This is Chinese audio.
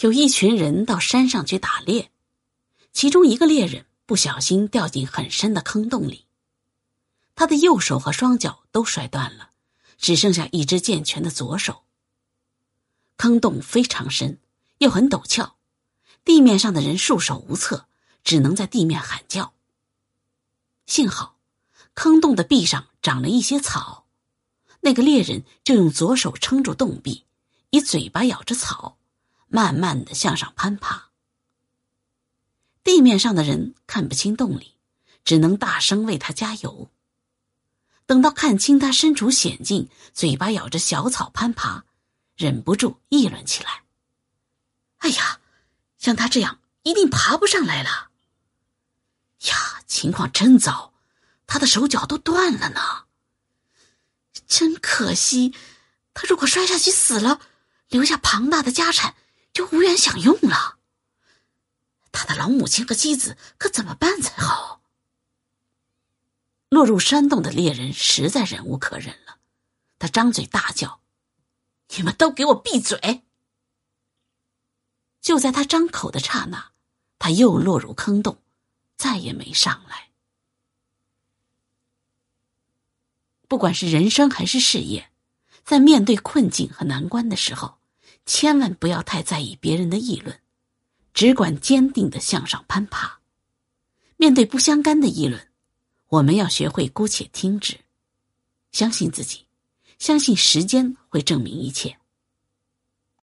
有一群人到山上去打猎，其中一个猎人不小心掉进很深的坑洞里，他的右手和双脚都摔断了，只剩下一只健全的左手。坑洞非常深，又很陡峭，地面上的人束手无策，只能在地面喊叫。幸好，坑洞的壁上长了一些草，那个猎人就用左手撑住洞壁，以嘴巴咬着草。慢慢的向上攀爬，地面上的人看不清洞里，只能大声为他加油。等到看清他身处险境，嘴巴咬着小草攀爬，忍不住议论起来：“哎呀，像他这样一定爬不上来了。呀，情况真糟，他的手脚都断了呢。真可惜，他如果摔下去死了，留下庞大的家产。”就无缘享用了。他的老母亲和妻子可怎么办才好？落入山洞的猎人实在忍无可忍了，他张嘴大叫：“你们都给我闭嘴！”就在他张口的刹那，他又落入坑洞，再也没上来。不管是人生还是事业，在面对困境和难关的时候。千万不要太在意别人的议论，只管坚定的向上攀爬。面对不相干的议论，我们要学会姑且听之，相信自己，相信时间会证明一切。